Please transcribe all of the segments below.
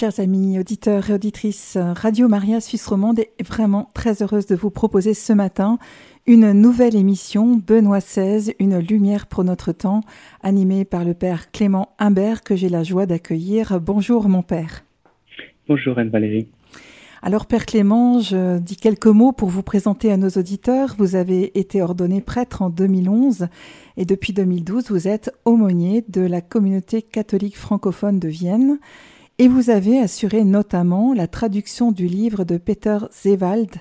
Chers amis auditeurs et auditrices, Radio Maria Suisse Romande est vraiment très heureuse de vous proposer ce matin une nouvelle émission Benoît XVI, une lumière pour notre temps, animée par le père Clément Imbert que j'ai la joie d'accueillir. Bonjour mon père. Bonjour Anne-Valérie. Alors Père Clément, je dis quelques mots pour vous présenter à nos auditeurs. Vous avez été ordonné prêtre en 2011 et depuis 2012 vous êtes aumônier de la communauté catholique francophone de Vienne et vous avez assuré notamment la traduction du livre de Peter Zewald,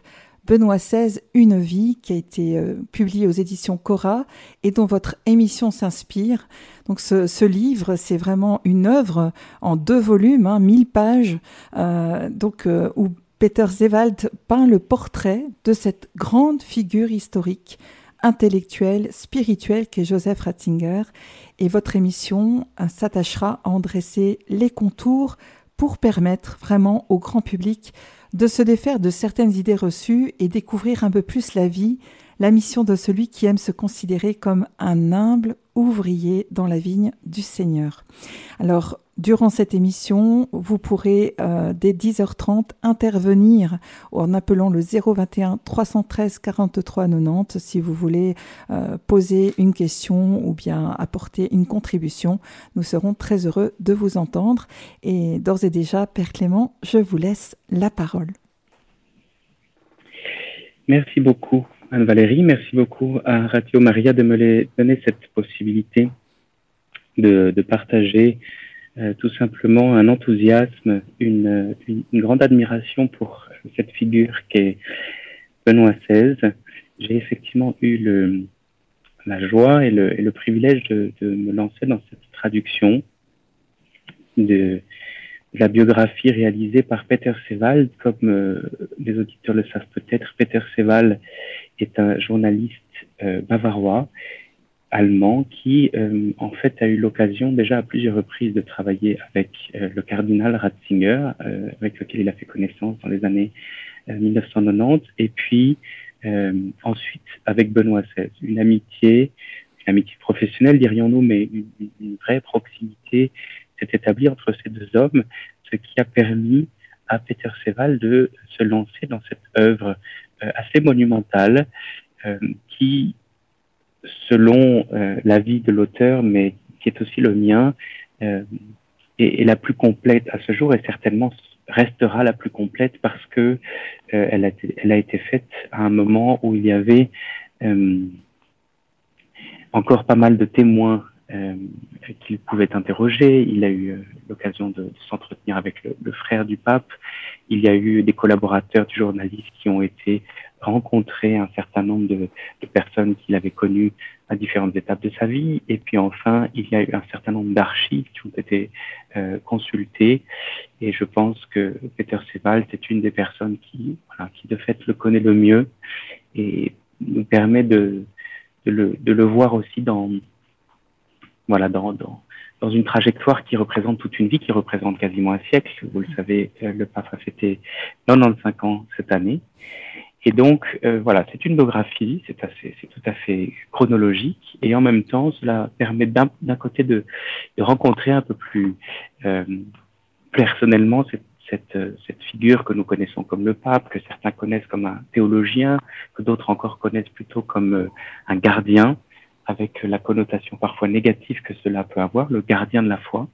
Benoît XVI, Une vie, qui a été euh, publié aux éditions Cora et dont votre émission s'inspire. Donc ce, livre, c'est vraiment une œuvre en deux volumes, hein, 1000 pages, euh, donc euh, où Peter Zewald peint le portrait de cette grande figure historique intellectuelle, spirituelle qu'est Joseph Ratzinger. Et votre émission euh, s'attachera à en dresser les contours pour permettre vraiment au grand public de se défaire de certaines idées reçues et découvrir un peu plus la vie, la mission de celui qui aime se considérer comme un humble ouvrier dans la vigne du Seigneur. Alors, durant cette émission, vous pourrez euh, dès 10h30 intervenir en appelant le 021 313 43 90 si vous voulez euh, poser une question ou bien apporter une contribution. Nous serons très heureux de vous entendre. Et d'ores et déjà, Père Clément, je vous laisse la parole. Merci beaucoup. Anne-Valérie. Merci beaucoup à Radio Maria de me donner cette possibilité de, partager euh, tout simplement un enthousiasme, une, grande admiration pour cette figure qu'est Benoît XVI. J'ai effectivement eu la joie et le, privilège de, me lancer dans cette traduction de, la biographie réalisée par Peter Seval. Comme euh, les auditeurs le savent peut-être, Peter Seval est un journaliste euh, bavarois allemand qui euh, en fait a eu l'occasion déjà à plusieurs reprises de travailler avec euh, le cardinal Ratzinger avec lequel il a fait connaissance dans les années 1990 et puis ensuite avec Benoît XVI une amitié une amitié professionnelle dirions-nous mais une, une, vraie proximité s'est établie entre ces deux hommes ce qui a permis à Peter Seval de se lancer dans cette œuvre euh, assez monumentale euh, qui, selon euh, l'avis de l'auteur, mais qui est aussi le mien, est, la plus complète à ce jour et certainement restera la plus complète parce que elle, a elle, a été, faite à un moment où il y avait encore pas mal de témoins euh, qu'il pouvait interroger. Il a eu l'occasion de, s'entretenir avec le, frère du pape. Il y a eu des collaborateurs du journaliste qui ont été rencontrés, un certain nombre de, personnes qu'il avait connues à différentes étapes de sa vie. Et puis enfin, il y a eu un certain nombre d'archives qui ont été euh, consultées. Et je pense que Peter Sebald est une des personnes qui, voilà, qui de fait le connaît le mieux et nous permet de, le, de le voir aussi dans, voilà, dans, dans, dans une trajectoire qui représente toute une vie, qui représente quasiment un siècle. Vous le savez, euh, le pape a fêté 95 ans cette année. Et donc, euh, voilà, c'est une biographie, c'est tout à fait chronologique, et en même temps, cela permet d'un, d'un côté de, de, rencontrer un peu plus euh, personnellement cette, cette, cette, figure que nous connaissons comme le pape, que certains connaissent comme un théologien, que d'autres encore connaissent plutôt comme euh, un gardien avec la connotation parfois négative que cela peut avoir, le gardien de la foi.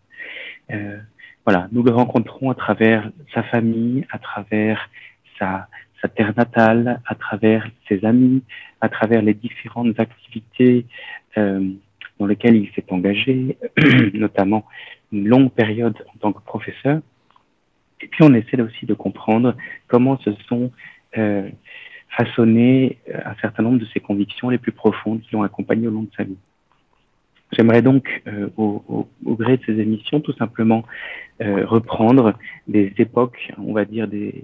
Euh, voilà, nous le rencontrons à travers sa famille, à travers sa, terre natale, à travers ses amis, à travers les différentes activités euh, dans lesquelles il s'est engagé, notamment une longue période en tant que professeur. Et puis on essaie aussi de comprendre comment se sont euh, façonner euh, un certain nombre de ses convictions les plus profondes qui l'ont accompagné au long de sa vie. J'aimerais donc, euh, au, au, au, gré de ces émissions, tout simplement euh, reprendre des époques, on va dire des,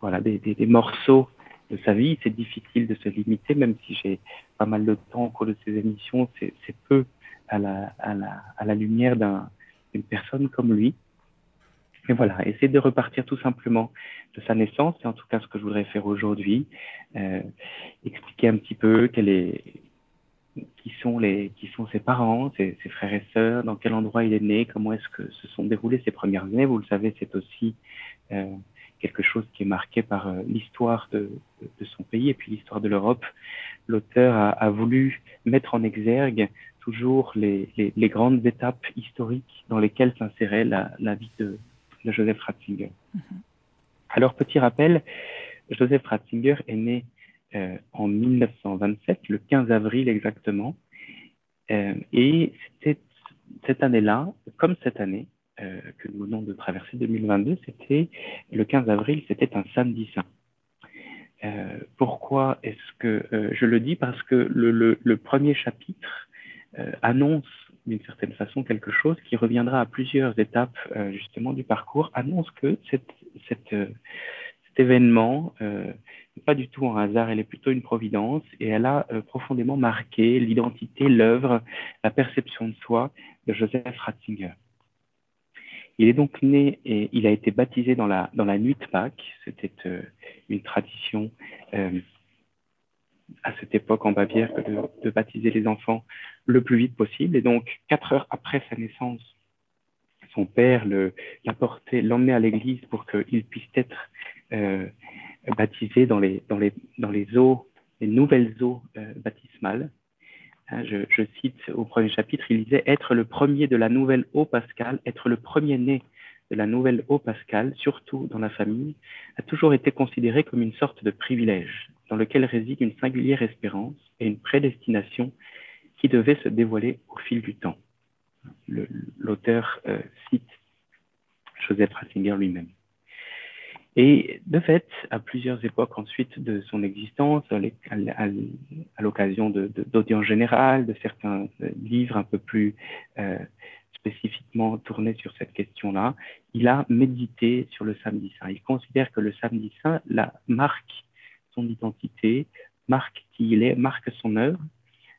voilà, des, des, des morceaux de sa vie. C'est difficile de se limiter, même si j'ai pas mal de temps au cours de ces émissions. C'est peu à la, à la, à la lumière d'une personne comme lui. Mais voilà, essayer de repartir tout simplement de sa naissance, c'est en tout cas ce que je voudrais faire aujourd'hui, euh, expliquer un petit peu qui sont ses parents, ses, frères et sœurs, dans quel endroit il est né, comment est-ce que se sont déroulées ses premières années. Vous le savez, c'est aussi euh, quelque chose qui est marqué par euh, l'histoire de, son pays et puis l'histoire de l'Europe. L'auteur a, voulu mettre en exergue toujours les, grandes étapes historiques dans lesquelles s'insérait la, vie de, de Joseph Ratzinger. Mm-hmm. Alors, petit rappel, Joseph Ratzinger est né euh, en 1927, le 15 avril exactement. Euh, et c'était cette année-là, comme cette année euh, que nous venons de traverser 2022, c'était le 15 avril, c'était un samedi saint. Pourquoi est-ce que je le dis Parce que le, le, le premier chapitre annonce d'une certaine façon quelque chose qui reviendra à plusieurs étapes justement du parcours, annonce que cette, cet événement pas du tout un hasard, elle est plutôt une providence et elle a euh, profondément marqué l'identité, l'œuvre, la perception de soi de Joseph Ratzinger. Il est donc né et il a été baptisé dans la, dans la nuit de Pâques. C'était euh, une tradition euh, à cette époque en Bavière de, baptiser les enfants le plus vite possible. Et donc, quatre heures après sa naissance, son père l'emmenait à l'église pour qu'il puisse être euh, baptisé dans les eaux, les nouvelles eaux euh, baptismales. Hein, je, je, cite au premier chapitre, il disait être le premier de la nouvelle eau pascale, être le premier né de la nouvelle eau pascale, surtout dans la famille, a toujours été considéré comme une sorte de privilège dans lequel réside une singulière espérance et une prédestination qui devait se dévoiler au fil du temps. L'auteur euh, cite Joseph Ratzinger lui-même. Et de fait, à plusieurs époques ensuite de son existence, à l'occasion d'audiences générales, de certains euh, livres un peu plus euh, spécifiquement tournés sur cette question-là, il a médité sur le samedi saint. Il considère que le samedi saint la marque son identité, marque qui il est, marque son œuvre,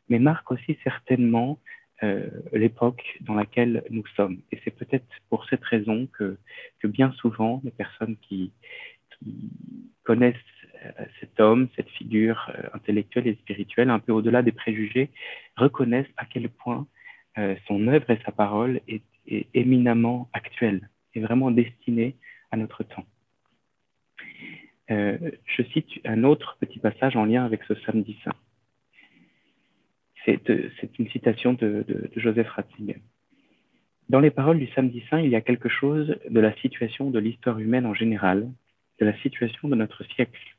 mais marque aussi certainement euh, l'époque dans laquelle nous sommes. Et c'est peut-être pour cette raison que, que, bien souvent, les personnes qui, connaissent euh, cet homme, cette figure euh, intellectuelle et spirituelle, un peu au-delà des préjugés, reconnaissent à quel point son œuvre et sa parole est, est éminemment actuelle et vraiment destinée à notre temps. Euh, je cite un autre petit passage en lien avec ce samedi saint. C'est une citation de, Joseph Ratzinger. Dans les paroles du samedi saint, il y a quelque chose de la situation de l'histoire humaine en général, de la situation de notre siècle,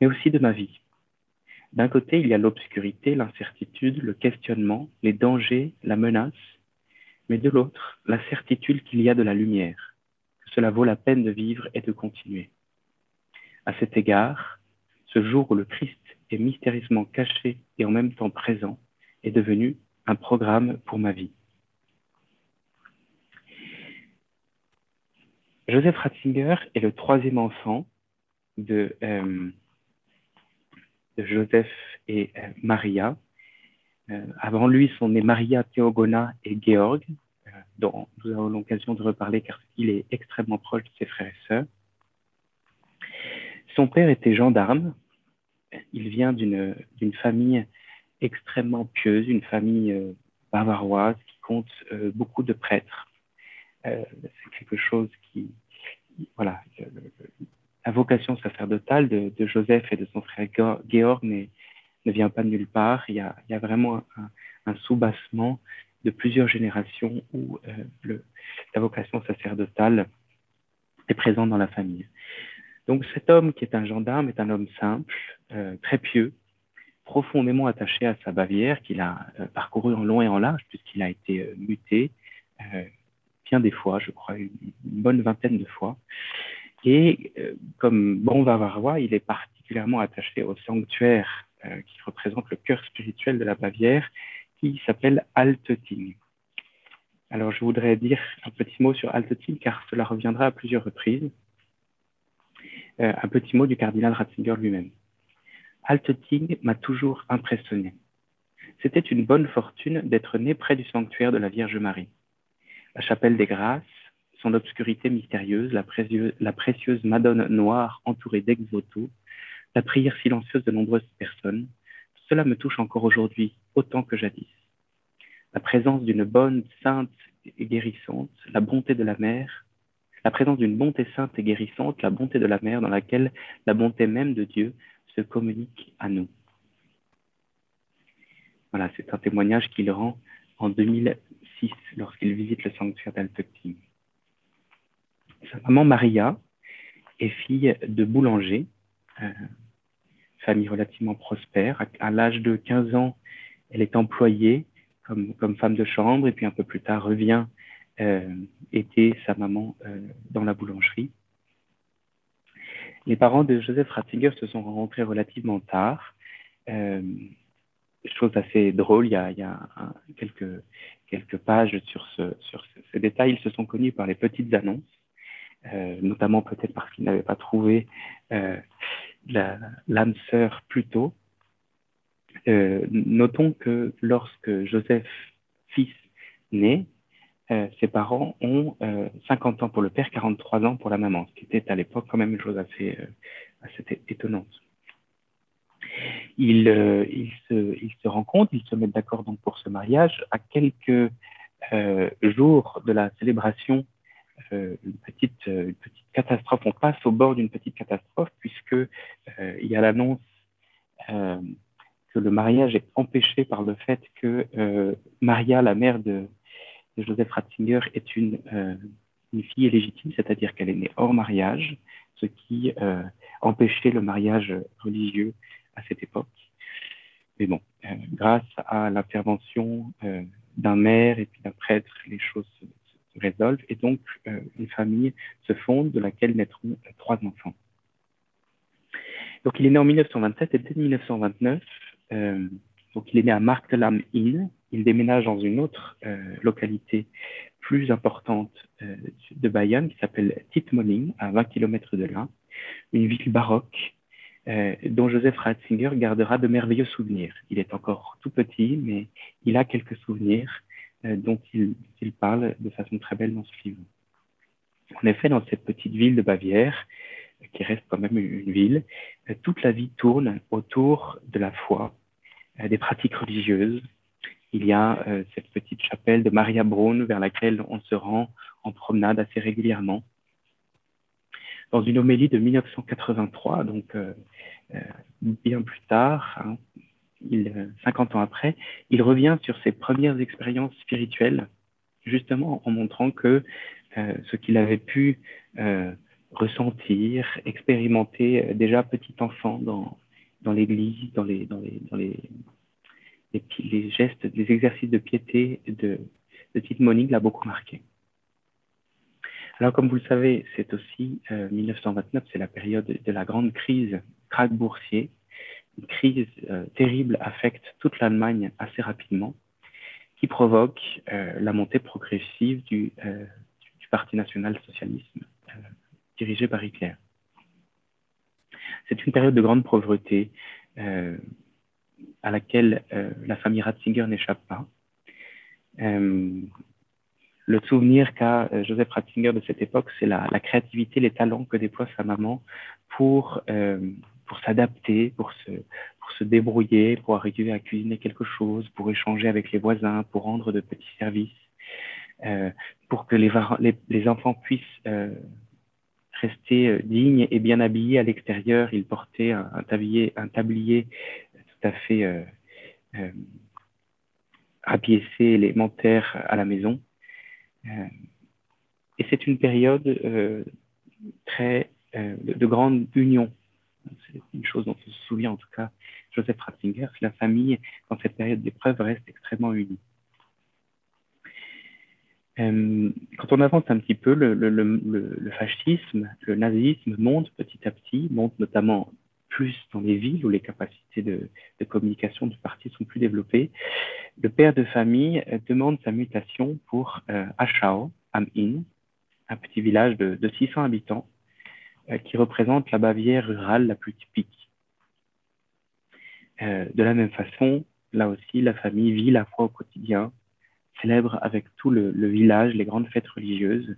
mais aussi de ma vie. D'un côté, il y a l'obscurité, l'incertitude, le questionnement, les dangers, la menace, mais de l'autre, la certitude qu'il y a de la lumière, que cela vaut la peine de vivre et de continuer. À cet égard, ce jour où le Christ est mystérieusement caché et en même temps présent, est devenu un programme pour ma vie. Joseph Ratzinger est le troisième enfant de, euh, Joseph et euh, Maria. Euh, avant lui sont nés Maria Théogona et Georg, dont nous avons l'occasion de reparler car il est extrêmement proche de ses frères et sœurs. Son père était gendarme il vient d'une famille extrêmement pieuse, une famille euh, bavaroise qui compte euh, beaucoup de prêtres. Euh, c'est quelque chose qui, voilà, la vocation sacerdotale de, Joseph et de son frère Georg ne vient pas de nulle part. Il y a, vraiment un, soubassement de plusieurs générations où la vocation sacerdotale est présente dans la famille. Donc cet homme qui est un gendarme est un homme simple, euh, très pieux, profondément attaché à sa Bavière qu'il a euh, parcouru en long et en large puisqu'il a été euh, muté euh, bien des fois, je crois une, bonne vingtaine de fois. Et comme bon bavarois, il est particulièrement attaché au sanctuaire qui représente le cœur spirituel de la Bavière, qui s'appelle Altötting. Alors je voudrais dire un petit mot sur Altötting car cela reviendra à plusieurs reprises euh, un petit mot du cardinal Ratzinger lui-même. Altötting m'a toujours impressionné. C'était une bonne fortune d'être né près du sanctuaire de la Vierge Marie. La chapelle des Grâces, son obscurité mystérieuse, la, précieuse, la précieuse Madone noire entourée d'ex-voto, la prière silencieuse de nombreuses personnes, cela me touche encore aujourd'hui autant que jadis. La présence d'une bonne, sainte et guérissante, la bonté de la mère, la présence d'une bonté sainte et guérissante, la bonté de la mère dans laquelle la bonté même de Dieu se communique à nous. Voilà, c'est un témoignage qu'il rend en 2006 lorsqu'il visite le sanctuaire d'Alpectine. Sa maman Maria est fille de boulanger, euh, famille relativement prospère. À, l'âge de 15 ans, elle est employée comme, femme de chambre et puis un peu plus tard revient aider sa maman euh, dans la boulangerie. Les parents de Joseph Ratzinger se sont rencontrés relativement tard. Euh, chose assez drôle, il y a, quelques, pages sur, ce, sur ces détails. Ils se sont connus par les petites annonces, euh, notamment peut-être parce qu'ils n'avaient pas trouvé euh, l'âme sœur plus tôt. Euh, notons que lorsque Joseph, fils, naît, euh, ses parents ont 50 ans pour le père, 43 ans pour la maman, ce qui était à l'époque quand même une chose assez, assez étonnante. Ils, euh, ils, se, ils, se, rencontrent, ils se mettent d'accord donc pour ce mariage. À quelques euh, jours de la célébration, euh, une, petite, une petite catastrophe, on passe au bord d'une petite catastrophe puisque il y a l'annonce que le mariage est empêché par le fait que Maria, la mère de, Joseph Ratzinger, est une, une fille illégitime, c'est-à-dire qu'elle est née hors mariage, ce qui empêchait le mariage religieux à cette époque. Mais bon, euh, grâce à l'intervention euh, d'un maire et puis d'un prêtre, les choses se, résolvent et donc euh, une famille se fonde de laquelle naîtront trois enfants. Donc il est né en 1927 et dès 1929, donc il est né à Marktelam Inn. Il déménage dans une autre localité plus importante de Bayonne qui s'appelle Titmoning, à 20 km de là, une ville baroque euh, dont Joseph Ratzinger gardera de merveilleux souvenirs. Il est encore tout petit, mais il a quelques souvenirs euh, dont il, il, parle de façon très belle dans ce livre. En effet, dans cette petite ville de Bavière, qui reste quand même une ville, euh, toute la vie tourne autour de la foi, des pratiques religieuses. Il y a cette petite chapelle de Maria Braun vers laquelle on se rend en promenade assez régulièrement. Dans une homélie de 1983, donc euh, euh, bien plus tard, hein, il, 50 ans après, il revient sur ses premières expériences spirituelles, justement en montrant que euh, ce qu'il avait pu euh, ressentir, expérimenter déjà petit enfant dans, l'église, dans les, les, les, gestes, les exercices de piété de, de Tite l'a beaucoup marqué. Alors, comme vous le savez, c'est aussi euh, 1929, c'est la période de la grande crise, krach boursier. Une crise euh, terrible affecte toute l'Allemagne assez rapidement, qui provoque euh, la montée progressive du, euh, Parti national-socialisme euh, dirigé par Hitler. C'est une période de grande pauvreté euh, à laquelle la famille Ratzinger n'échappe pas le souvenir qu'a euh, Joseph Ratzinger de cette époque, c'est la, créativité, les talents que déploie sa maman pour, euh, pour s'adapter, pour se, pour se débrouiller, pour arriver à cuisiner quelque chose, pour échanger avec les voisins, pour rendre de petits services, euh, pour que les, les, enfants puissent euh, rester euh, dignes et bien habillés à l'extérieur. Il portait un, un, tablier, un tablier tout à fait euh, euh, rapiécé, élémentaire à la maison. Euh, et c'est une période euh, très euh, de, de, grande union. C'est une chose dont on se souvient en tout cas Joseph Ratzinger, la famille, dans cette période d'épreuve, reste extrêmement unie. Quand on avance un petit peu, le, fascisme, le nazisme monte petit à petit, monte notamment plus dans les villes où les capacités de, communication du parti sont plus développées. Le père de famille euh, demande sa mutation pour euh, Aschau, am Inn, un petit village de, de 600 habitants euh, qui représente la Bavière rurale la plus typique. Euh, de la même façon, là aussi, la famille vit la foi au quotidien, célèbre avec tout le village les grandes fêtes religieuses.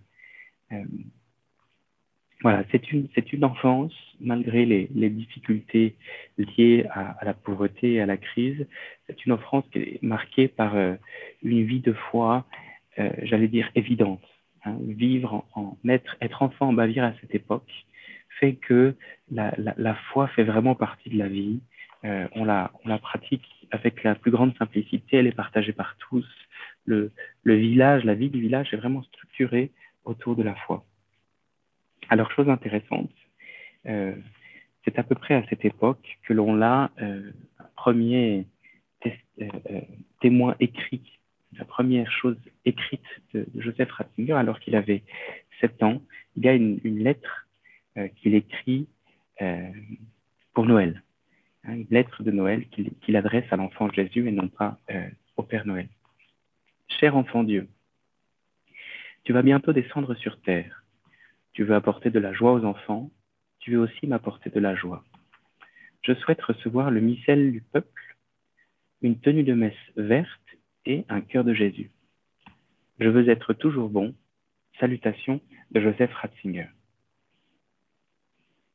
Voilà, c'est une, c'est une enfance, malgré les, les difficultés liées à, à, la pauvreté et à la crise, c'est une enfance qui est marquée par euh, une vie de foi, euh, j'allais dire, évidente. Hein. Vivre en, en, être, être enfant en Bavière à cette époque fait que la, la, la foi fait vraiment partie de la vie. Euh, on, la, on la pratique avec la plus grande simplicité, elle est partagée par tous. Le, le village, la vie du village est vraiment structurée autour de la foi. Alors, chose intéressante, euh, c'est à peu près à cette époque que l'on a euh, un premier euh, euh, témoin écrit, la première chose écrite de, Joseph Ratzinger alors qu'il avait sept ans. Il y a une, lettre qu'il écrit pour Noël, hein, une lettre de Noël qu'il qu adresse à l'enfant Jésus et non pas au Père Noël. Cher enfant Dieu, tu vas bientôt descendre sur terre tu veux apporter de la joie aux enfants, tu veux aussi m'apporter de la joie. Je souhaite recevoir le missel du peuple, une tenue de messe verte et un cœur de Jésus. Je veux être toujours bon. Salutations de Joseph Ratzinger.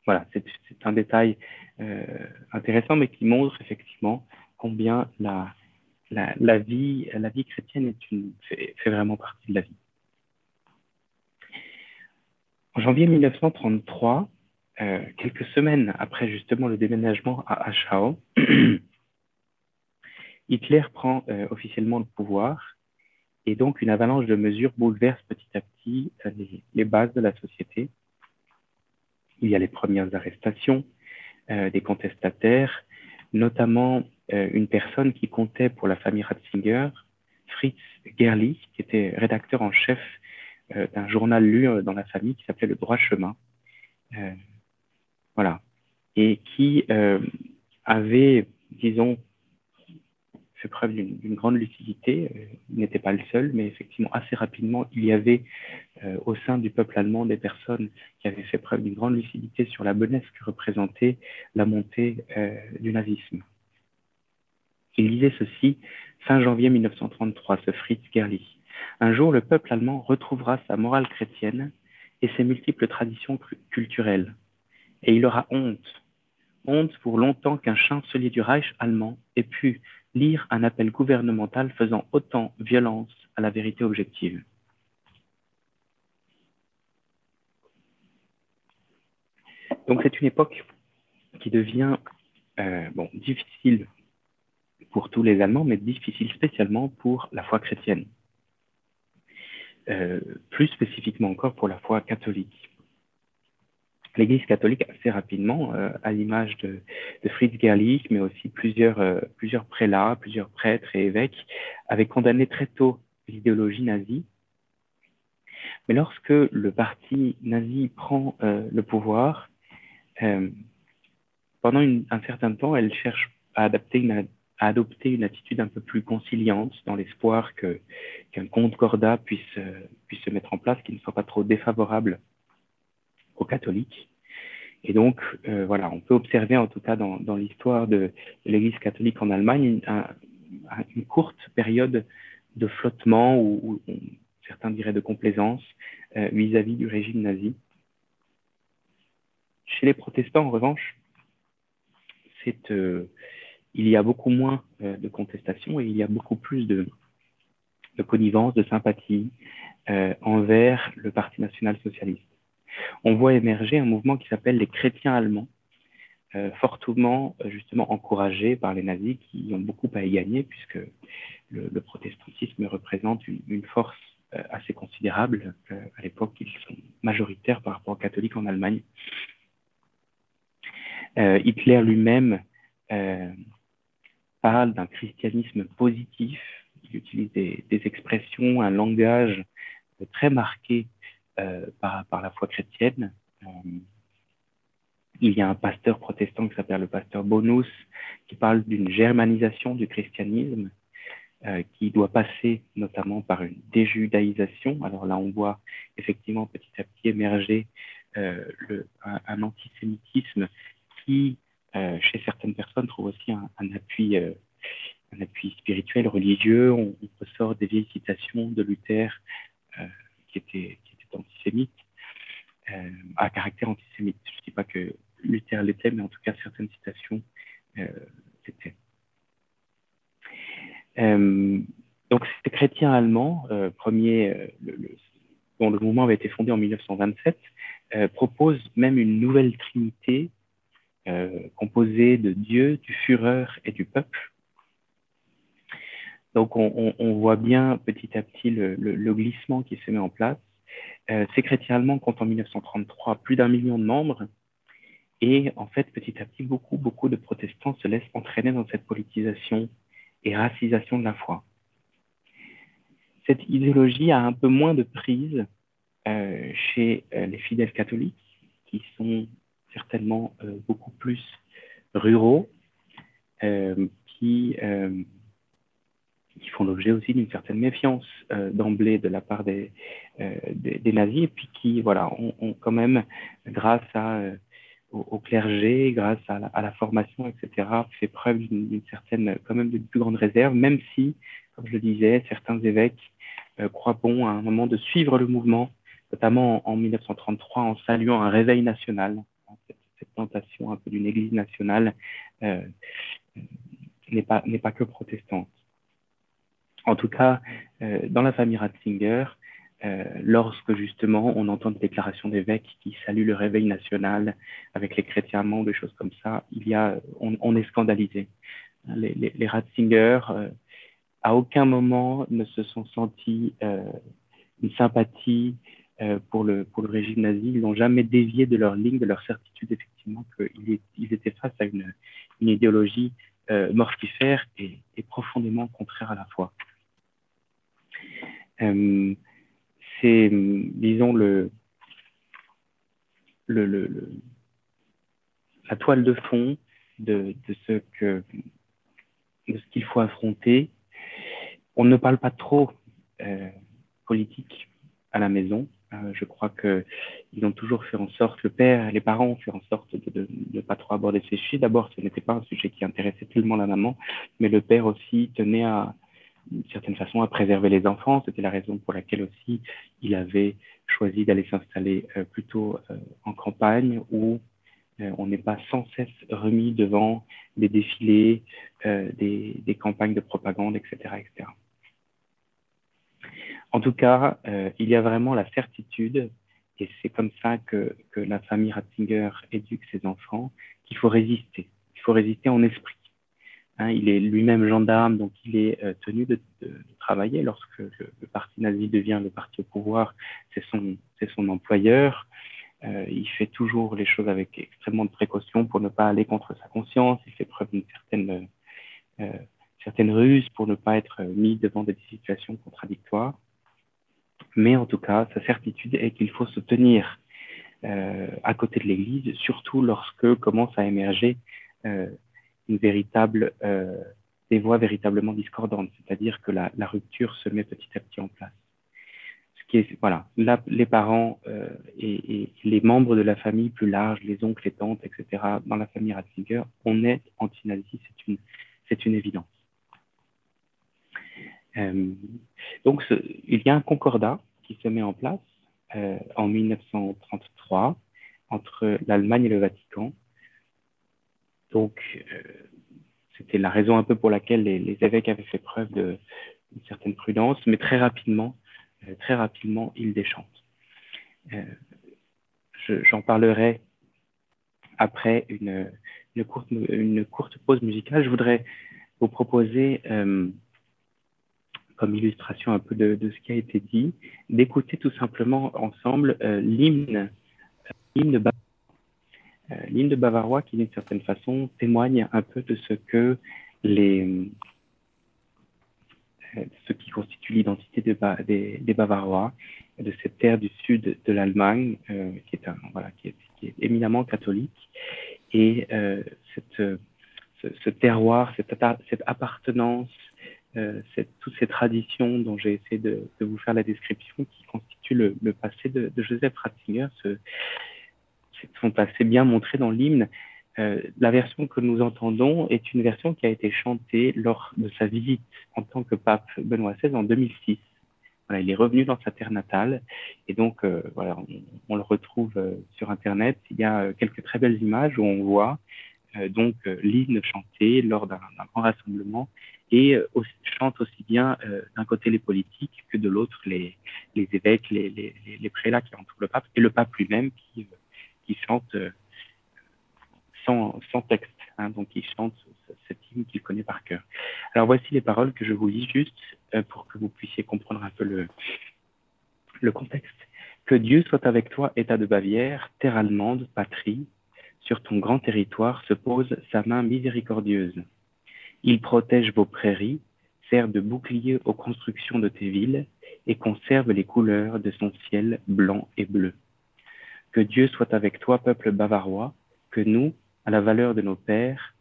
Voilà, c'est un détail euh, intéressant, mais qui montre effectivement combien la, vie, chrétienne fait vraiment partie de la vie. En janvier 1933, euh, quelques semaines après justement le déménagement à Achau, Hitler prend euh, officiellement le pouvoir et donc une avalanche de mesures bouleverse petit à petit euh, les, bases de la société. Il y a les premières arrestations des contestataires, notamment une personne qui comptait pour la famille Ratzinger, Fritz Gerlich, qui était rédacteur en chef d'un journal lu euh, dans la famille qui s'appelait Le Droit Chemin. Euh, voilà. Et qui avait, disons, fait preuve d'une grande lucidité. Il n'était pas le seul, mais effectivement, assez rapidement, il y avait euh, au sein du peuple allemand des personnes qui avaient fait preuve d'une grande lucidité sur la bonesse que représentait la montée euh, du nazisme. Il disait ceci, fin janvier 1933, ce Fritz Gerlich. Un jour, le peuple allemand retrouvera sa morale chrétienne et ses multiples traditions culturelles. Et il aura honte, honte pour longtemps qu'un chancelier du Reich allemand ait pu lire un appel gouvernemental faisant autant violence à la vérité objective. Donc c'est une époque qui devient euh, difficile pour tous les Allemands, mais difficile spécialement pour la foi chrétienne. Euh, plus spécifiquement encore pour la foi catholique. L'Église catholique, assez rapidement, euh, à l'image de, de, Fritz Gerlich, mais aussi plusieurs, euh, plusieurs prélats, plusieurs prêtres et évêques, avaient condamné très tôt l'idéologie nazie. Mais lorsque le parti nazi prend euh, le pouvoir, euh, pendant une, un certain temps, elle cherche à adapter une, à adopter une attitude un peu plus conciliante dans l'espoir que qu'un concordat puisse euh, puisse se mettre en place qui ne soit pas trop défavorable aux catholiques. Et donc euh, voilà, on peut observer en tout cas dans, dans l'histoire de, l'Église catholique en Allemagne une, un, une, courte période de flottement ou, certains diraient de complaisance euh, vis-à-vis -vis du régime nazi. Chez les protestants, en revanche, c'est il y a beaucoup moins euh, de contestation et il y a beaucoup plus de, de connivence, de sympathie euh, envers le Parti national socialiste. On voit émerger un mouvement qui s'appelle les chrétiens allemands, euh, fortement justement encouragés par les nazis qui ont beaucoup à y gagner puisque le, protestantisme représente une, force assez considérable. à l'époque, ils sont majoritaires par rapport aux catholiques en Allemagne. Hitler lui-même parle d'un christianisme positif, il utilise des, expressions, un langage très marqué euh, par, la foi chrétienne. Euh, il y a un pasteur protestant qui s'appelle le pasteur Bonus, qui parle d'une germanisation du christianisme, euh, qui doit passer notamment par une déjudaïsation. Alors là, on voit effectivement petit à petit émerger un, un, antisémitisme qui chez certaines personnes, trouve aussi un, un appui, euh, un appui spirituel, religieux. On, ressort des vieilles citations de Luther euh, qui, étaient, qui étaient antisémites. à caractère antisémite. Je ne dis pas que Luther l'était, mais en tout cas certaines citations l'étaient. donc ces chrétiens allemands, premier, dont le mouvement avait été fondé en 1927, propose même une nouvelle trinité composée de Dieu, du Führer et du peuple donc, on, voit bien petit à petit le, glissement qui se met en place. Euh, ces chrétiens allemands comptent en 1933 plus d'un million de membres. Et en fait, petit à petit, beaucoup, beaucoup de protestants se laissent entraîner dans cette politisation et racisation de la foi. Cette idéologie a un peu moins de prise euh, chez euh, les fidèles catholiques, qui sont certainement beaucoup plus ruraux, qui qui font l'objet aussi d'une certaine méfiance euh, d'emblée de la part des, euh, nazis, et puis qui, voilà, ont, quand même, grâce euh, au, clergé, grâce à la, formation, etc., fait preuve d'une certaine, quand même, d'une plus grande réserve, même si, comme je le disais, certains évêques croient bon à un moment de suivre le mouvement, notamment en, 1933, en saluant un réveil national, cette, cette tentation un peu d'une église nationale n'est pas, pas que protestante. En tout cas, euh, dans la famille Ratzinger, euh, lorsque justement on entend des déclarations d'évêques qui saluent le réveil national avec les chrétiens allemands, des choses comme ça, il y a, on, est scandalisé. Les, Ratzinger, euh, à aucun moment ne se sont sentis une sympathie pour, le, pour le régime nazi. Ils n'ont jamais dévié de leur ligne, de leur certitude, effectivement, qu'ils ils étaient face à une, idéologie mortifère et, profondément contraire à la foi. Euh, c'est, disons, la toile de fond de, ce qu'il faut affronter. On ne parle pas trop euh, politique à la maison. Euh, je crois que ils ont toujours fait en sorte, le père, les parents ont fait en sorte de ne pas trop aborder ces sujets. D'abord, ce n'était pas un sujet qui intéressait tellement la maman, mais le père aussi tenait à, d'une certaine façon à préserver les enfants. C'était la raison pour laquelle aussi il avait choisi d'aller s'installer euh, plutôt euh, en campagne où on n'est pas sans cesse remis devant des défilés, des, campagnes de propagande, etc. etc. En tout cas, il y a vraiment la certitude, et c'est comme ça que, que la famille Ratzinger éduque ses enfants, qu'il faut résister. Il faut résister en esprit. Hein, il est lui-même gendarme, donc il est euh, tenu de, de, de, travailler. Lorsque le, le, parti nazi devient le parti au pouvoir, c'est son, c'est son employeur. Euh, il fait toujours les choses avec extrêmement de précaution pour ne pas aller contre sa conscience. Il fait preuve d'une certaine, euh, certaine ruse pour ne pas être mis devant des situations contradictoires. Mais en tout cas, sa certitude est qu'il faut se tenir euh, à côté de l'Église, surtout lorsque commence à émerger euh, une véritable, euh, des voix véritablement discordantes, c'est-à-dire que la, la, rupture se met petit à petit en place. Ce qui est, voilà, là, les parents euh, et, et, les membres de la famille plus large, les oncles, les tantes, etc., dans la famille Ratzinger, on est anti-nazi, c'est une, c'est une évidence. Euh, donc, il y a un concordat qui se met en place euh, en 1933 entre l'Allemagne et le Vatican donc, euh, c'était la raison un peu pour laquelle les, évêques avaient fait preuve d'une certaine prudence, mais très rapidement, très rapidement, ils déchantent. J'en parlerai après une, courte, pause musicale. Je voudrais vous proposer, comme illustration un peu de, ce qui a été dit, d'écouter tout simplement ensemble euh, l'hymne, euh, l'hymne de Bavarois qui, d'une certaine façon, témoigne un peu de ce que les, euh, ce qui constitue l'identité de, des, Bavarois, de cette terre du sud de l'Allemagne, euh, qui, est un, voilà, qui, est, éminemment catholique. Et euh, cette, ce, terroir, cette, appartenance, euh, cette, toutes ces traditions dont j'ai essayé de, vous faire la description, qui constituent le, passé de, Joseph Ratzinger, ce, sont assez bien montrés dans l'hymne. Euh, la version que nous entendons est une version qui a été chantée lors de sa visite en tant que pape Benoît XVI en 2006 Voilà, il est revenu dans sa terre natale et donc euh, on, le retrouve euh, sur internet. Il y a euh, quelques très belles images où on voit donc l'hymne chanté lors d'un grand rassemblement et chante aussi bien d'un côté les politiques que de l'autre les, évêques, les, les, prélats qui entourent le pape et le pape lui-même qui, qui chante sans, sans texte. Hein, donc il chante cette hymne qu'il connaît par cœur. Alors voici les paroles que je vous lis juste euh, pour que vous puissiez comprendre un peu le, le contexte. Que Dieu soit avec toi, État de Bavière, terre allemande, patrie. Sur ton grand territoire se pose sa main miséricordieuse. Il protège vos prairies, sert de bouclier aux constructions de tes villes et conserve les couleurs de son ciel blanc et bleu. Que Dieu soit avec toi, peuple bavarois, que nous, à la valeur de nos pères,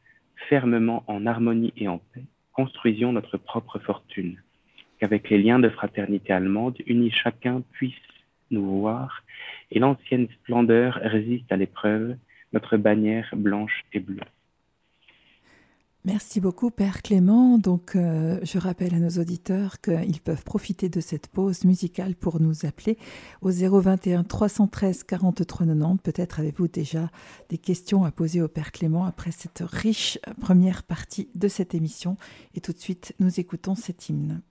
fermement en harmonie et en paix, construisions notre propre fortune, qu'avec les liens de fraternité allemande, unis chacun puisse nous voir, et l'ancienne splendeur résiste à l'épreuve, notre bannière blanche et bleue. Merci beaucoup, Père Clément. Donc, euh, je rappelle à nos auditeurs qu'ils peuvent profiter de cette pause musicale pour nous appeler au 021 313 43 90. Peut-être avez-vous déjà des questions à poser au Père Clément après cette riche première partie de cette émission. Et tout de suite, nous écoutons cet hymne.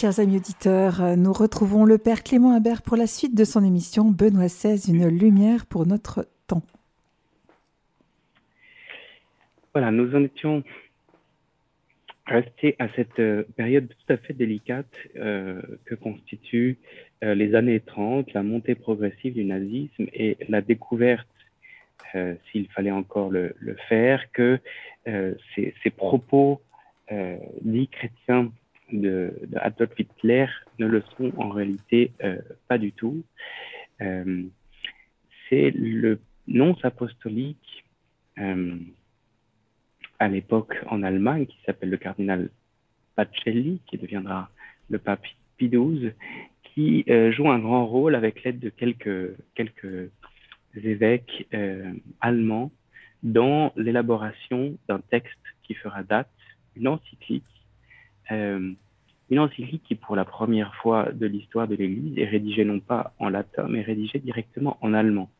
Chers amis auditeurs, nous retrouvons le Père Clément Habert pour la suite de son émission Benoît XVI, une lumière pour notre temps. Voilà, nous en étions restés à cette euh, période tout à fait délicate euh, que constituent euh, les années 30, la montée progressive du nazisme et la découverte, s'il fallait encore le, faire, que ces, ces, propos dits chrétiens de, Adolf Hitler ne le sont en réalité euh, pas du tout. Euh, c'est le nonce apostolique euh, à l'époque en Allemagne qui s'appelle le cardinal Pacelli, qui deviendra le pape Pie XII, qui joue un grand rôle avec l'aide de quelques, quelques évêques allemands dans l'élaboration d'un texte qui fera date, une encyclique euh, une encyclique qui, pour la première fois de l'histoire de l'Église, est rédigée non pas en latin, mais rédigée directement en allemand,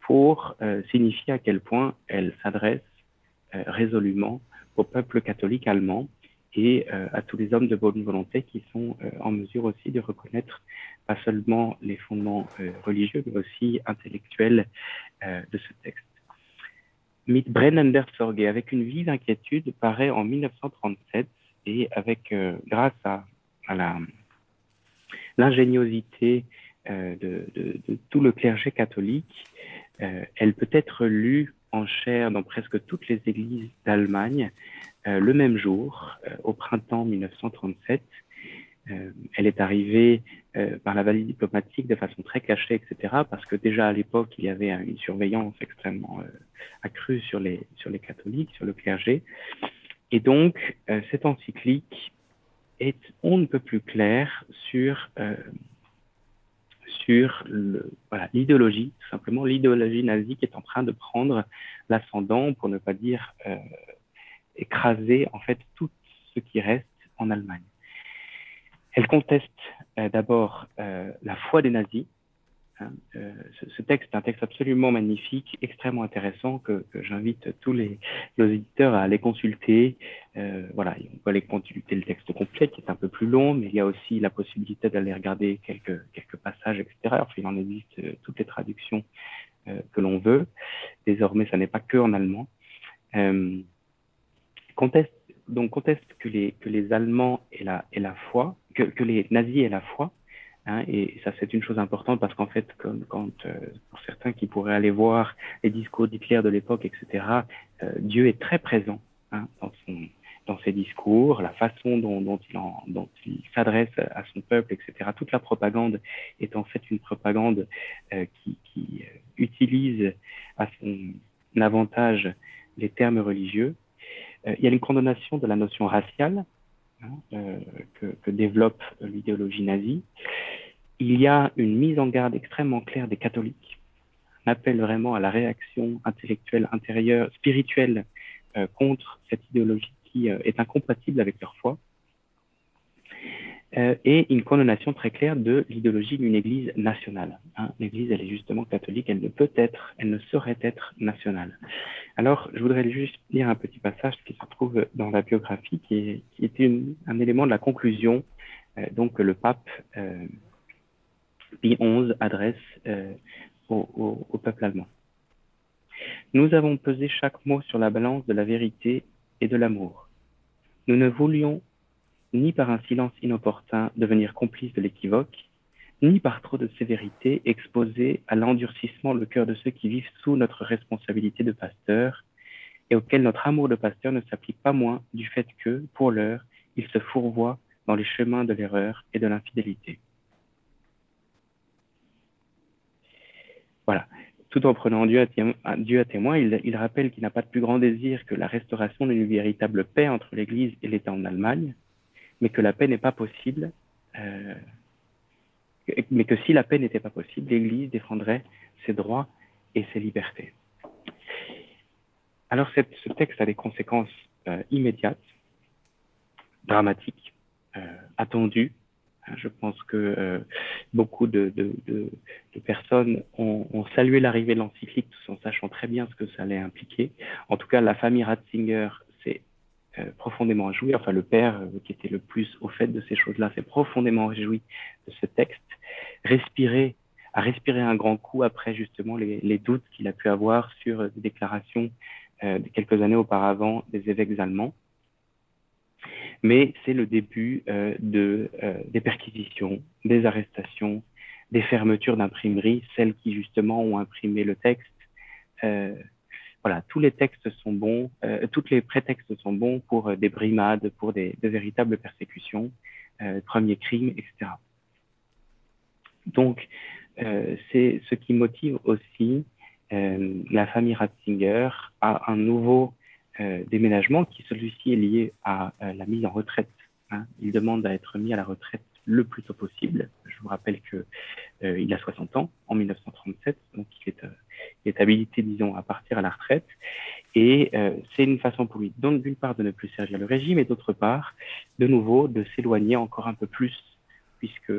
pour euh, signifier à quel point elle s'adresse euh, résolument au peuple catholique allemand et à tous les hommes de bonne volonté qui sont en mesure aussi de reconnaître pas seulement les fondements religieux, mais aussi intellectuels de ce texte. Mit brennender Sorge, avec une vive inquiétude, paraît en 1937 et avec, euh, grâce à, la, l'ingéniosité euh, de, tout le clergé catholique, euh, elle peut être lue en chair dans presque toutes les églises d'Allemagne le même jour, au printemps 1937. elle est arrivée par la vallée diplomatique de façon très cachée, etc., parce que déjà à l'époque, il y avait une surveillance extrêmement accrue sur les, sur les catholiques, sur le clergé. Et donc, euh, cette encyclique est on ne peut plus clair sur, euh, sur l'idéologie, tout simplement l'idéologie nazie qui est en train de prendre l'ascendant, pour ne pas dire euh, écraser en fait tout ce qui reste en Allemagne. Elle conteste d'abord la foi des nazis, Hein, euh, ce, texte est un texte absolument magnifique, extrêmement intéressant, que, j'invite tous les, auditeurs à aller consulter. Euh, voilà, on peut aller consulter le texte complet, qui est un peu plus long, mais il y a aussi la possibilité d'aller regarder quelques, passages, etc. Enfin, il en existe euh, toutes les traductions que l'on veut. Désormais, ça n'est pas que en allemand. conteste, donc conteste que les, Allemands aient la, foi, que, que les nazis aient la foi, Hein, et ça, c'est une chose importante parce qu'en fait, comme, quand, euh, pour certains qui pourraient aller voir les discours d'Hitler de l'époque, etc., euh, Dieu est très présent hein, dans, son, dans ses discours, la façon dont, dont il, il s'adresse à son peuple, etc. Toute la propagande est en fait une propagande euh, qui, qui euh, utilise à son avantage les termes religieux. il y a une condamnation de la notion raciale, Hein, euh, que, que, développe l'idéologie nazie, il y a une mise en garde extrêmement claire des catholiques, un appel vraiment à la réaction intellectuelle, intérieure, spirituelle euh, contre cette idéologie qui euh, est incompatible avec leur foi. Euh, et une condamnation très claire de l'idéologie d'une Église nationale. Hein. L'Église, elle est justement catholique, elle ne peut être, elle ne saurait être nationale. Alors, je voudrais juste lire un petit passage qui se trouve dans la biographie, qui, est, un élément de la conclusion, euh, donc le pape euh, Pie XI adresse euh, au, au peuple allemand. Nous avons pesé chaque mot sur la balance de la vérité et de l'amour. Nous ne voulions ni par un silence inopportun devenir complice de l'équivoque, ni par trop de sévérité exposer à l'endurcissement le cœur de ceux qui vivent sous notre responsabilité de pasteur et auxquels notre amour de pasteur ne s'applique pas moins du fait que, pour l'heure, ils se fourvoient dans les chemins de l'erreur et de l'infidélité. Voilà. Tout en prenant Dieu à, témoin, il rappelle qu'il n'a pas de plus grand désir que la restauration d'une véritable paix entre l'Église et l'État en Allemagne, mais que la paix n'est pas possible, euh, mais que si la paix n'était pas possible, l'Église défendrait ses droits et ses libertés. Alors ce texte a des conséquences euh, immédiates, dramatiques, euh, attendues. Je pense que beaucoup de, personnes ont, salué l'arrivée de l'encyclique tout en sachant très bien ce que ça allait impliquer. En tout cas, la famille Ratzinger profondément réjoui, enfin le père qui était le plus au fait de ces choses-là, s'est profondément réjoui de ce texte, respirer, a respiré un grand coup après justement les, les doutes qu'il a pu avoir sur des déclarations de quelques années auparavant des évêques allemands mais c'est le début euh, de, euh, des perquisitions, des arrestations, des fermetures d'imprimeries, celles qui justement ont imprimé le texte. Tous les textes sont bons, euh, tous les prétextes sont bons pour euh, des brimades, pour des véritables persécutions, euh, premiers crimes, etc. Donc, c'est ce qui motive aussi la famille Ratzinger à un nouveau déménagement, qui celui-ci est lié à la mise en retraite. Hein. Il demande à être mis à la retraite le plus tôt possible. Je vous rappelle que euh, il a 60 ans en 1937, donc il est, est habilité, disons, à partir à la retraite. Et c'est une façon pour lui, d'une part, de ne plus servir le régime, et d'autre part, de nouveau, de s'éloigner encore un peu plus, puisque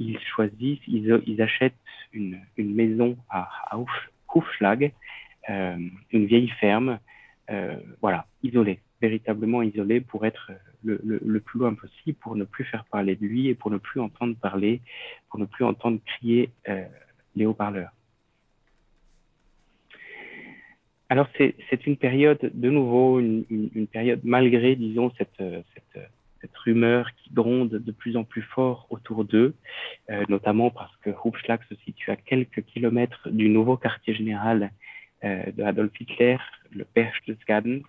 ils choisissent, ils, achètent une, maison à, à Hufschlag, euh, une vieille ferme euh, voilà, isolé, véritablement isolé pour être le, le, plus loin possible, pour ne plus faire parler de lui et pour ne plus entendre parler, pour ne plus entendre crier euh, les haut-parleurs. Alors c'est une période, de nouveau, une, une, une, période malgré, disons, cette, cette, cette, rumeur qui gronde de plus en plus fort autour d'eux, euh, notamment parce que Hubschlag se situe à quelques kilomètres du nouveau quartier général euh, de Adolf Hitler, le Berchtesgaden.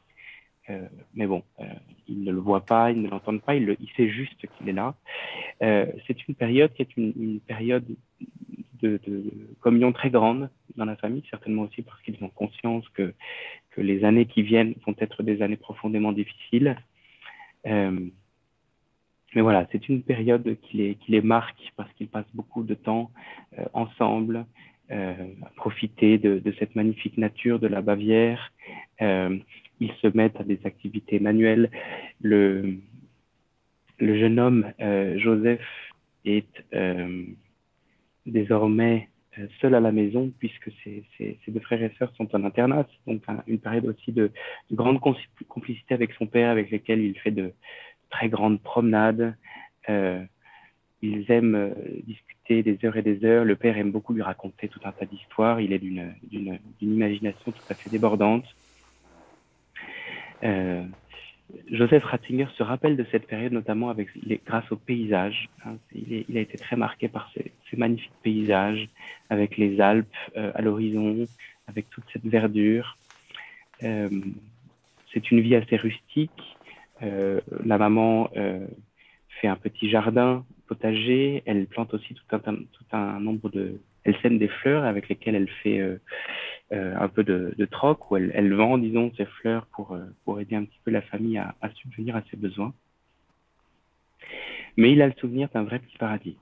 Euh, mais bon, euh, il ne le voit pas, il ne l'entend pas, il, le, sait juste qu'il est là. Euh, c'est une période qui est une, une période de, communion très grande dans la famille, certainement aussi parce qu'ils ont conscience que, que les années qui viennent vont être des années profondément difficiles. Euh, mais voilà, c'est une période qui les, qui les marque parce qu'ils passent beaucoup de temps euh, ensemble, euh, profiter de, de, cette magnifique nature de la Bavière. Ils se mettent à des activités manuelles. Le, le jeune homme, Joseph, est désormais euh, seul à la maison puisque ses, ses, ses, deux frères et sœurs sont en internat. Donc un, une période aussi de, de, grande complicité avec son père, avec lequel il fait de très grandes promenades. Euh, ils aiment euh, discuter des heures et des heures. Le père aime beaucoup lui raconter tout un tas d'histoires. Il est d'une imagination tout à fait débordante. Euh, Joseph Ratzinger se rappelle de cette période notamment avec grâce aux paysages. Hein. Il, a été très marqué par ces, magnifiques paysages avec les Alpes euh, à l'horizon, avec toute cette verdure. Euh, c'est une vie assez rustique. Euh, la maman fait un petit jardin potager. Elle plante aussi tout un nombre de. Elle sème des fleurs avec lesquelles elle fait euh, euh, un peu de, troc, ou elle, vend, disons, ces fleurs pour, euh, pour aider un petit peu la famille à, subvenir à ses besoins. Mais il a le souvenir d'un vrai petit paradis.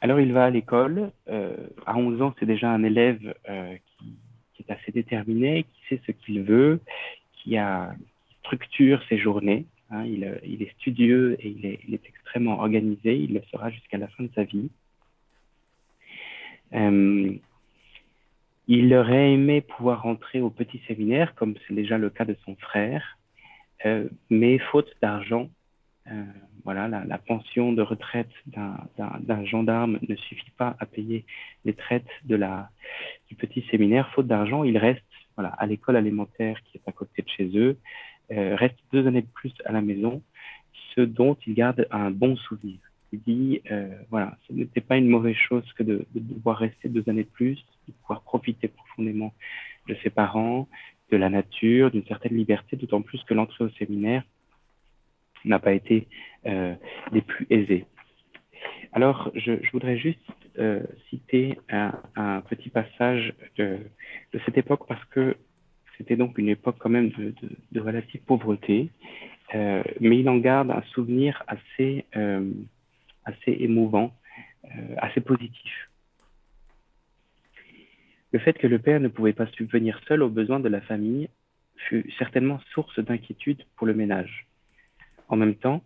Alors il va à l'école. À 11 ans, c'est déjà un élève qui, est assez déterminé, qui sait ce qu'il veut, qui, structure ses journées. Hein, il, est studieux et il est, extrêmement organisé. Il le sera jusqu'à la fin de sa vie. Euh, il aurait aimé pouvoir rentrer au petit séminaire, comme c'est déjà le cas de son frère, euh, mais faute d'argent, euh, voilà, la, pension de retraite d'un gendarme ne suffit pas à payer les traites du petit séminaire. Faute d'argent, il reste voilà, à l'école alimentaire qui est à côté de chez eux, reste deux années de plus à la maison, ce dont il garde un bon souvenir. Dit, euh, voilà, ce n'était pas une mauvaise chose que de, de, devoir rester deux années de plus, de pouvoir profiter profondément de ses parents, de la nature, d'une certaine liberté, d'autant plus que l'entrée au séminaire n'a pas été euh, des plus aisées. Alors, je, voudrais juste euh, citer un, petit passage de, de, cette époque parce que c'était donc une époque quand même de, de, relative pauvreté, mais il en garde un souvenir assez, assez émouvant, euh, assez positif. Le fait que le père ne pouvait pas subvenir seul aux besoins de la famille fut certainement source d'inquiétude pour le ménage. En même temps,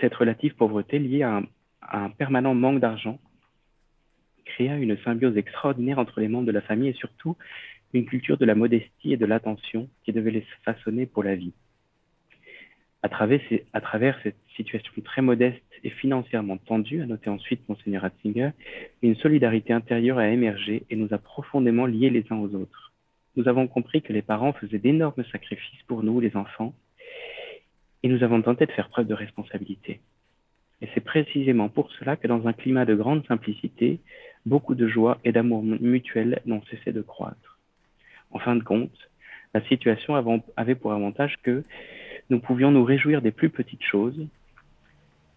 cette relative pauvreté liée à un, permanent manque d'argent créa une symbiose extraordinaire entre les membres de la famille et surtout une culture de la modestie et de l'attention qui devait les façonner pour la vie. À travers cette situation très modeste et financièrement tendue, a noté ensuite Monseigneur Ratzinger, une solidarité intérieure a émergé et nous a profondément liés les uns aux autres. Nous avons compris que les parents faisaient d'énormes sacrifices pour nous, les enfants, et nous avons tenté de faire preuve de responsabilité. Et c'est précisément pour cela que dans un climat de grande simplicité, beaucoup de joie et d'amour mutuel n'ont cessé de croître. En fin de compte, la situation avait pour avantage que nous pouvions nous réjouir des plus petites choses,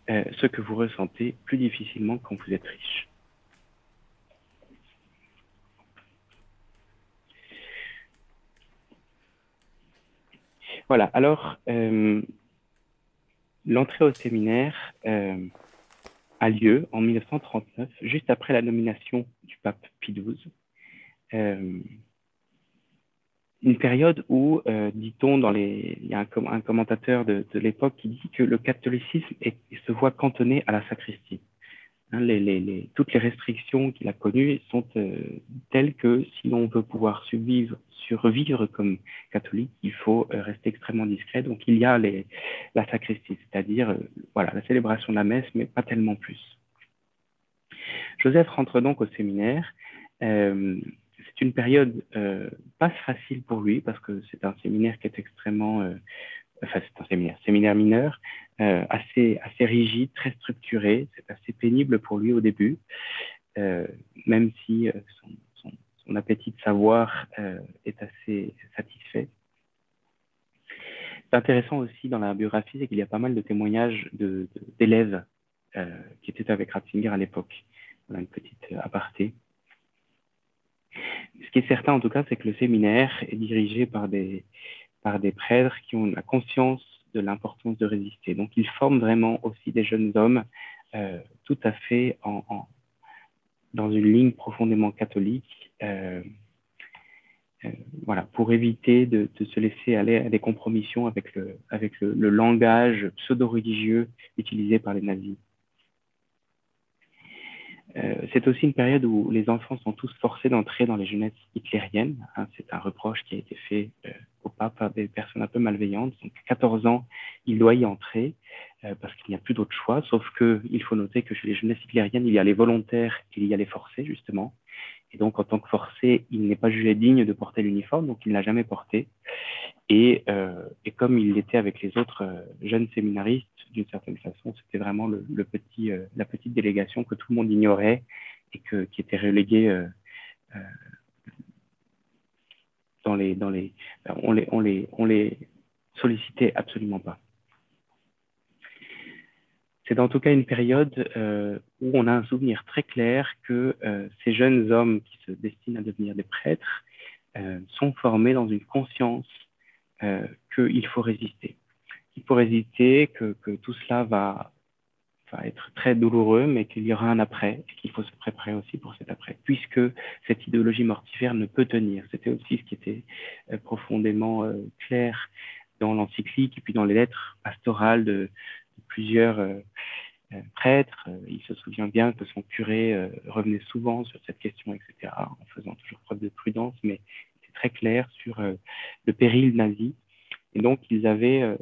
euh, ce que vous ressentez plus difficilement quand vous êtes riche. Voilà, alors euh, l'entrée au séminaire euh, a lieu en 1939, juste après la nomination du pape Pie XII. Une période où, euh, dit-on, dans les, il y a un, commentateur de, l'époque qui dit que le catholicisme se voit cantonné à la sacristie. Hein, toutes les restrictions qu'il a connues sont euh, telles que si l'on veut pouvoir survivre, comme catholique, il faut euh, rester extrêmement discret. Donc il y a la sacristie, c'est-à-dire voilà la célébration de la messe, mais pas tellement plus. Joseph rentre donc au séminaire. C'est une période euh, pas facile pour lui parce que c'est un séminaire qui est extrêmement, euh, enfin c'est un séminaire, séminaire mineur, euh, assez assez rigide, très structuré. C'est assez pénible pour lui au début, euh, même si euh, son, son, son, appétit de savoir euh, est assez satisfait. C'est intéressant aussi dans la biographie, c'est qu'il y a pas mal de témoignages d'élèves de, qui étaient avec Ratzinger à l'époque. Voilà une petite aparté. Ce qui est certain, en tout cas, c'est que le séminaire est dirigé par des, prêtres qui ont la conscience de l'importance de résister. Donc, ils forment vraiment aussi des jeunes hommes euh, tout à fait dans une ligne profondément catholique, euh, euh, voilà, pour éviter de, se laisser aller à des compromissions avec le langage pseudo-religieux utilisé par les nazis. Euh, c'est aussi une période où les enfants sont tous forcés d'entrer dans les jeunesses hitlériennes. Hein, c'est un reproche qui a été fait euh, au pape par des personnes un peu malveillantes. Donc, 14 ans, il doit y entrer euh, parce qu'il n'y a plus d'autre choix. Sauf que il faut noter que chez les jeunesses hitlériennes, il y a les volontaires et il y a les forcés, justement. Et donc, en tant que forcé, il n'est pas jugé digne de porter l'uniforme, donc il ne l'a jamais porté. Et, euh, et comme il l'était avec les autres euh, jeunes séminaristes, d'une certaine façon, c'était vraiment euh, la petite délégation que tout le monde ignorait et qui était reléguée dans les, dans les, on les, on les, on les sollicitait absolument pas. C'est en tout cas une période euh, où on a un souvenir très clair que euh, ces jeunes hommes qui se destinent à devenir des prêtres euh, sont formés dans une conscience qu'il faut résister. Il faut résister, que, tout cela va, va, être très douloureux, mais qu'il y aura un après, et qu'il faut se préparer aussi pour cet après, puisque cette idéologie mortifère ne peut tenir. C'était aussi ce qui était profondément clair dans l'encyclique et puis dans les lettres pastorales de plusieurs euh, prêtre, il se souvient bien que son curé revenait souvent sur cette question, etc., en faisant toujours preuve de prudence, mais très clair sur euh, le péril nazi. Et donc, ils avaient euh,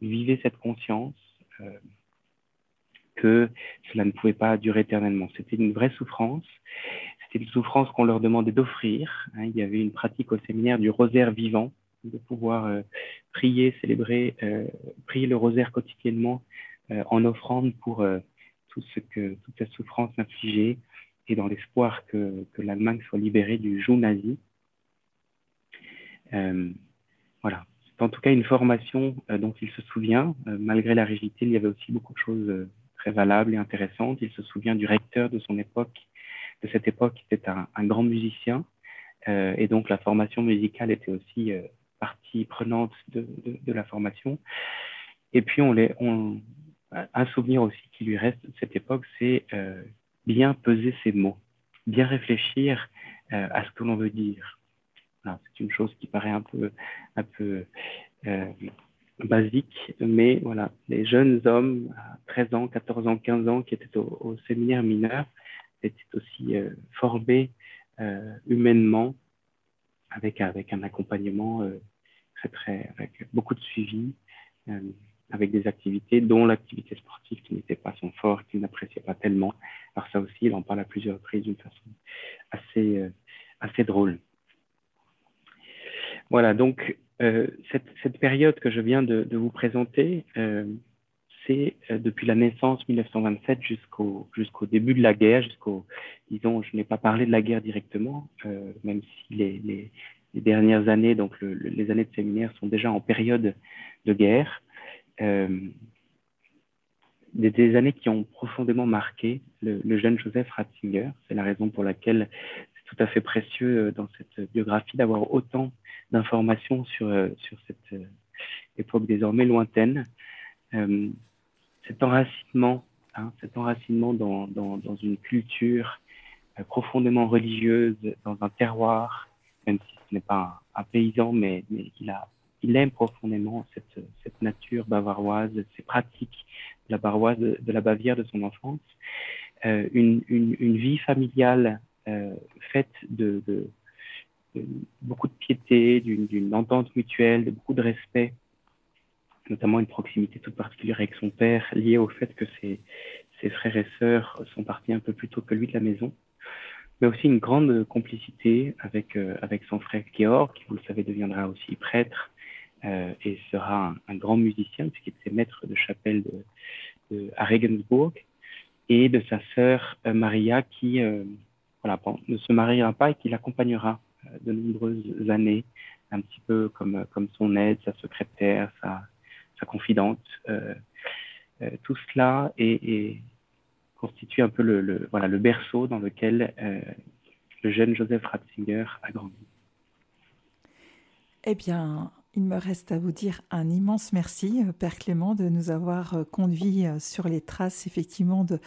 vivé cette conscience euh, que cela ne pouvait pas durer éternellement. C'était une vraie souffrance. C'était une souffrance qu'on leur demandait d'offrir. Hein. Il y avait une pratique au séminaire du rosaire vivant, de pouvoir euh, prier, célébrer, euh, prier le rosaire quotidiennement euh, en offrande pour toute cette souffrance infligée et dans l'espoir que, l'Allemagne soit libérée du joug nazi. Voilà. C'est en tout cas une formation dont il se souvient. Malgré la rigidité, il y avait aussi beaucoup de choses très valables et intéressantes. Il se souvient du recteur de son époque, de cette époque, qui était un grand musicien. et donc la formation musicale était aussi partie prenante de, de, la formation. Et puis on les, un souvenir aussi qui lui reste de cette époque, c'est euh, bien peser ses mots, bien réfléchir euh, à ce que l'on veut dire. C'est une chose qui paraît un peu, un peu euh, basique, mais voilà, les jeunes hommes à 13 ans, 14 ans, 15 ans qui étaient au, séminaire mineur été aussi formé humainement avec, avec un accompagnement très, très, avec beaucoup de suivi, avec des activités, dont l'activité sportive qui n'était pas son fort, qu'il n'appréciait pas tellement. Alors ça aussi, il en parle à plusieurs reprises d'une façon assez, assez drôle. Voilà, donc euh, cette, cette, période que je viens de, de vous présenter, euh, depuis la naissance 1927 jusqu'au début de la guerre, jusqu'au, disons, je n'ai pas parlé de la guerre directement, euh, même si les, dernières années, donc le, les années de séminaire, sont déjà en période de guerre. Euh, des, années qui ont profondément marqué le, jeune Joseph Ratzinger. C'est la raison pour laquelle c'est tout à fait précieux dans cette biographie d'avoir autant d'informations sur, cette époque désormais lointaine. Cet enracinement, hein, cet enracinement dans, une culture profondément religieuse, dans un terroir, même si ce n'est pas un, paysan, mais, il, aime profondément cette, nature bavaroise, ces pratiques de la, Bavière de son enfance. Euh, une, vie familiale euh, faite de, beaucoup de piété, d'une entente mutuelle, de beaucoup de respect, notamment une proximité toute particulière avec son père, liée au fait que ses, frères et sœurs sont partis un peu plus tôt que lui de la maison, mais aussi une grande complicité avec, euh, avec son frère Georg, qui, vous le savez, deviendra aussi prêtre euh, et sera un, grand musicien, puisqu'il était maître de chapelle à Regensburg, et de sa sœur euh, Maria, qui voilà, bon, ne se mariera pas et qui l'accompagnera de nombreuses années, un petit peu comme, comme son aide, sa secrétaire, sa, sa confidente. Euh, euh, tout cela est, constitue un peu le, voilà, le berceau dans lequel euh, le jeune Joseph Ratzinger a grandi. Eh bien, il me reste à vous dire un immense merci, Père Clément, de nous avoir conduit sur les traces effectivement de,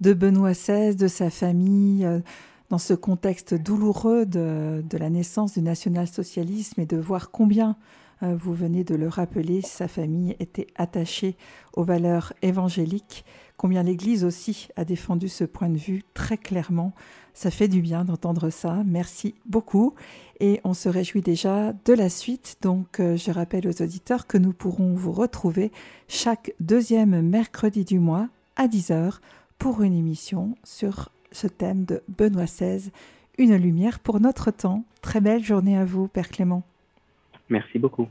de Benoît XVI, de sa famille dans ce contexte douloureux de, de la naissance du national-socialisme et de voir combien, vous venez de le rappeler, sa famille était attachée aux valeurs évangéliques, combien l'Église aussi a défendu ce point de vue très clairement. Ça fait du bien d'entendre ça. Merci beaucoup. Et on se réjouit déjà de la suite. Donc, euh, je rappelle aux auditeurs que nous pourrons vous retrouver chaque deuxième mercredi du mois à 10h pour une émission sur ce thème de Benoît XVI, une lumière pour notre temps. Très belle journée à vous, Père Clément. Merci beaucoup.